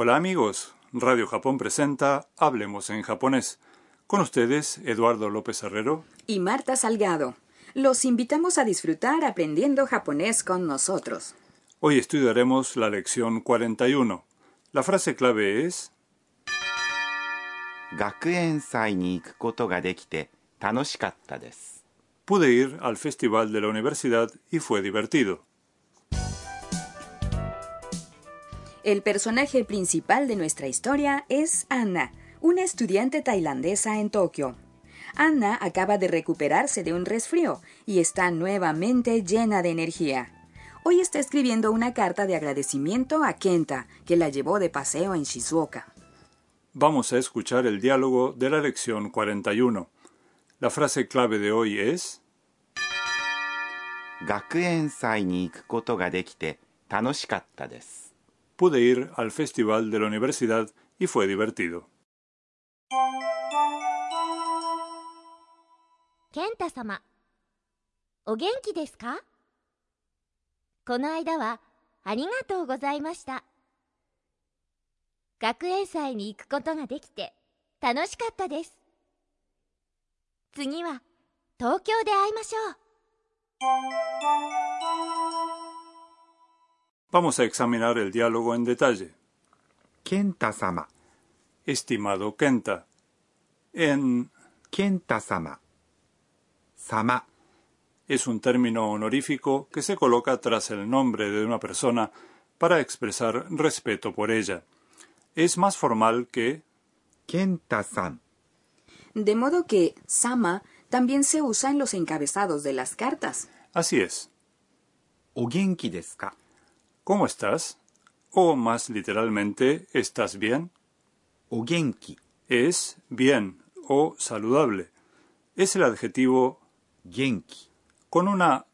Hola amigos, Radio Japón presenta Hablemos en japonés. Con ustedes, Eduardo López Herrero y Marta Salgado. Los invitamos a disfrutar aprendiendo japonés con nosotros. Hoy estudiaremos la lección 41. La frase clave es... Pude ir al festival de la universidad y fue divertido. El personaje principal de nuestra historia es Anna, una estudiante tailandesa en Tokio. Anna acaba de recuperarse de un resfrío y está nuevamente llena de energía. Hoy está escribiendo una carta de agradecimiento a Kenta, que la llevó de paseo en Shizuoka. Vamos a escuchar el diálogo de la lección 41. La frase clave de hoy es 学園祭に行くことができて楽しかったです Pude ir al festival de la universidad y fue divertido. 健太様お元気ですかこの間はありがとうございました学園祭に行くことができて楽しかったです次は東京で会いましょう Vamos a examinar el diálogo en detalle. Kenta-sama. Estimado Kenta. En Kenta-sama. Sama es un término honorífico que se coloca tras el nombre de una persona para expresar respeto por ella. Es más formal que Kenta-san. De modo que sama también se usa en los encabezados de las cartas. Así es. ¿O genki? ¿Cómo estás? O más literalmente, ¿estás bien? O genki. Es bien o saludable. Es el adjetivo genki con una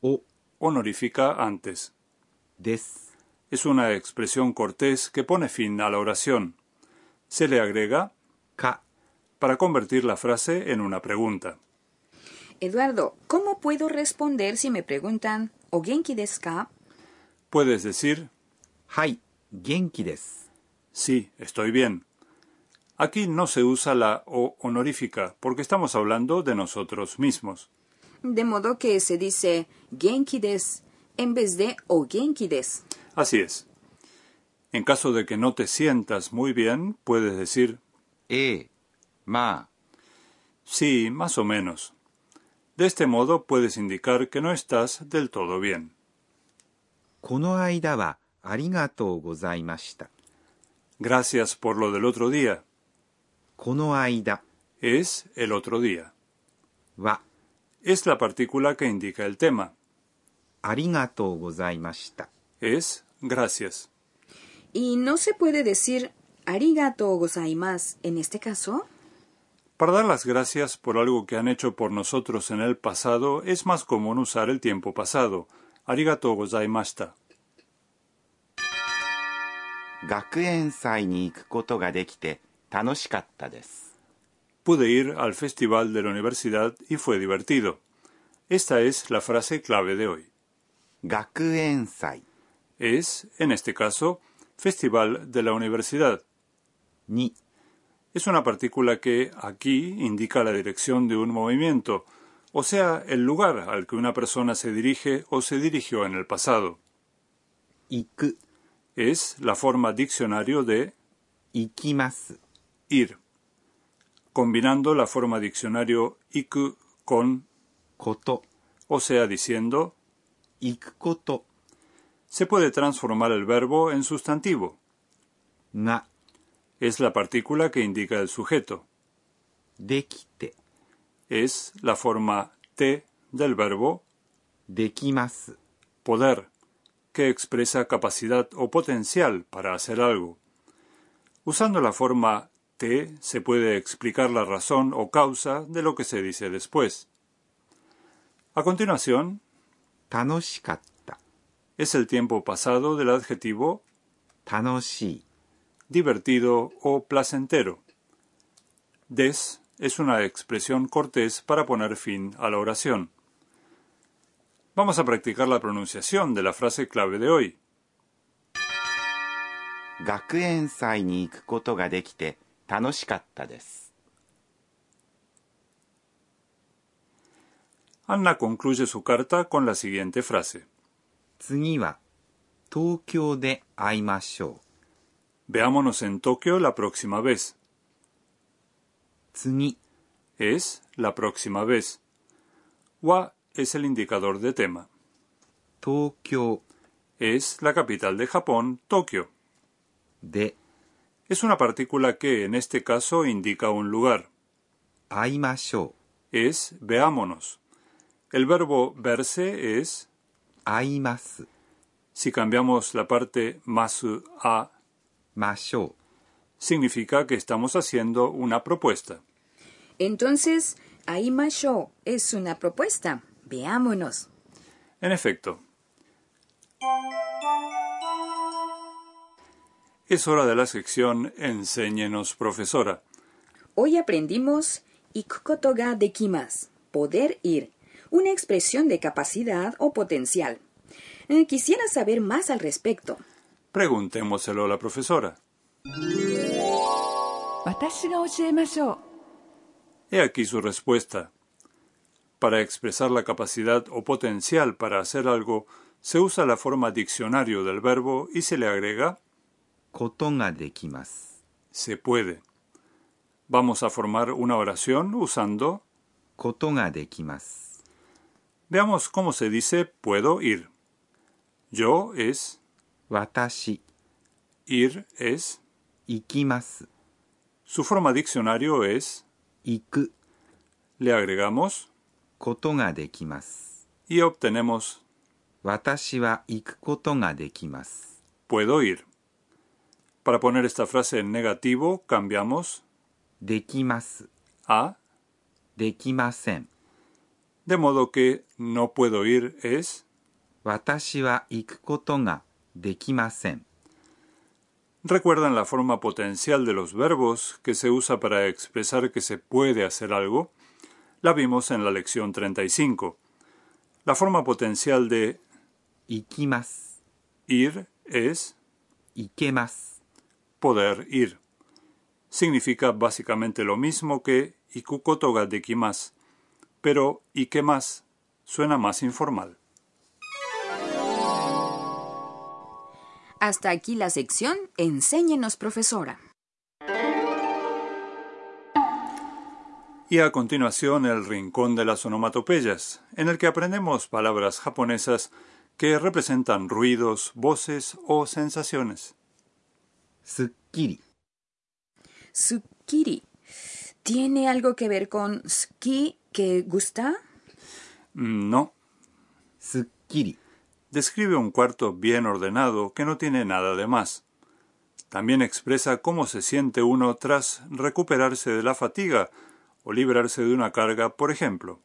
o honorífica antes. Des. Es una expresión cortés que pone fin a la oración. Se le agrega ka para convertir la frase en una pregunta. Eduardo, ¿cómo puedo responder si me preguntan o genki desu ka? Puedes decir はい元気です sí, estoy bien. Aquí no se usa la o honorífica porque estamos hablando de nosotros mismos. De modo que se dice genki desu en vez de O genki desu. Así es. En caso de que no te sientas muy bien, puedes decir ええまあ sí, más o menos. De este modo puedes indicar que no estás del todo bien. この間はありがとうございました Gracias por lo del otro día. この間 Es el otro día. は Es la partícula que indica el tema. ありがとうございました Es gracias. ¿Y no se puede decir arigato gozaimasu en este caso? Para dar las gracias por algo que han hecho por nosotros en el pasado, es más común usar el tiempo pasado. Arigato gozaimashita. 学園祭に行くことができて楽しかったです Pude ir al festival de la universidad y fue divertido. Esta es la frase clave de hoy. 学園祭 Es, en este caso, festival de la universidad. に Es una partícula que aquí indica la dirección de un movimiento, o sea, el lugar al que una persona se dirige o se dirigió en el pasado. Iku es la forma diccionario de ikimasu, ir, combinando la forma diccionario iku con koto, o sea, diciendo ikukoto. Se puede transformar el verbo en sustantivo. Na es la partícula que indica el sujeto. Dekite Es la forma te del verbo できます poder, que expresa capacidad o potencial para hacer algo. Usando la forma te se puede explicar la razón o causa de lo que se dice después. A continuación, 楽しかった es el tiempo pasado del adjetivo 楽しい divertido o placentero. Des es una expresión cortés para poner fin a la oración. Vamos a practicar la pronunciación de la frase clave de hoy. Anna concluye su carta con la siguiente frase. Veámonos en Tokio la próxima vez es la próxima vez. Wa es el indicador de tema. Tokyo es la capital de Japón, Tokio. De es una partícula que en este caso indica un lugar. Aimasho es veámonos. El verbo verse es aimasu. Si cambiamos la parte masu a masho significa que estamos haciendo una propuesta. Entonces, Aimasho es una propuesta. Veámonos. En efecto. Es hora de la sección Enséñenos, profesora. Hoy aprendimos ikukoto ga dekimasu, poder ir, una expresión de capacidad o potencial. Eh, quisiera saber más al respecto. Preguntémoselo a la profesora. He aquí su respuesta. Para expresar la capacidad o potencial para hacer algo, se usa la forma diccionario del verbo y se le agrega se puede. Vamos a formar una oración usando Veamos cómo se dice puedo ir. Yo es watashi. Ir es ikimasu. Su forma diccionario es iku. Le agregamos koto ga dekimasu y obtenemos watashi wa iku koto ga dekimasu. Puedo ir. Para poner esta frase en negativo cambiamos dekimasu a dekimasen. De modo que no puedo ir es watashi wa iku koto ga dekimasen recuerdan la forma potencial de los verbos que se usa para expresar que se puede hacer algo, la vimos en la lección 35. La forma potencial de ikimas ir es ikemas poder ir. Significa básicamente lo mismo que ikukotoga de pero ikemas suena más informal. Hasta aquí la sección Enséñenos, profesora. Y a continuación el Rincón de las Onomatopeyas, en el que aprendemos palabras japonesas que representan ruidos, voces o sensaciones. Tsukiri. Tsukiri. ¿Tiene algo que ver con ski que gusta? Mm, no. Tsukiri describe un cuarto bien ordenado que no tiene nada de más. También expresa cómo se siente uno tras recuperarse de la fatiga o librarse de una carga, por ejemplo.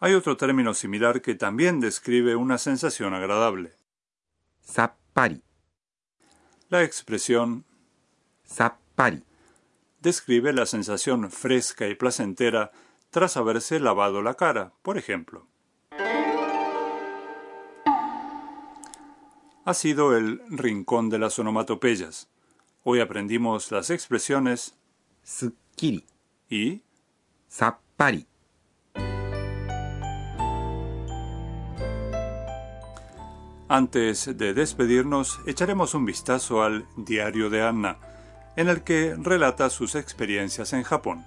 Hay otro término similar que también describe una sensación agradable. Zappari. La expresión Zappari describe la sensación fresca y placentera tras haberse lavado la cara, por ejemplo. ha sido el rincón de las onomatopeyas. Hoy aprendimos las expresiones sukiri y sappari. Antes de despedirnos, echaremos un vistazo al diario de Anna, en el que relata sus experiencias en Japón.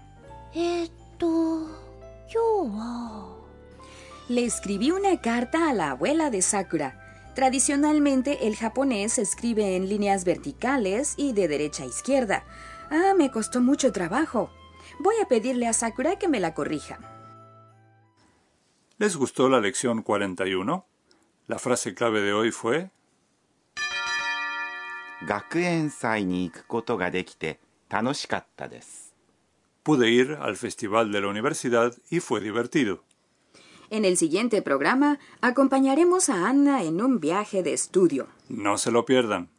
Esto, yo. Le escribí una carta a la abuela de Sakura Tradicionalmente el japonés se escribe en líneas verticales y de derecha a izquierda. Ah, me costó mucho trabajo. Voy a pedirle a Sakura que me la corrija. ¿Les gustó la lección 41? La frase clave de hoy fue Pude ir al festival de la universidad y fue divertido. En el siguiente programa acompañaremos a Anna en un viaje de estudio. No se lo pierdan.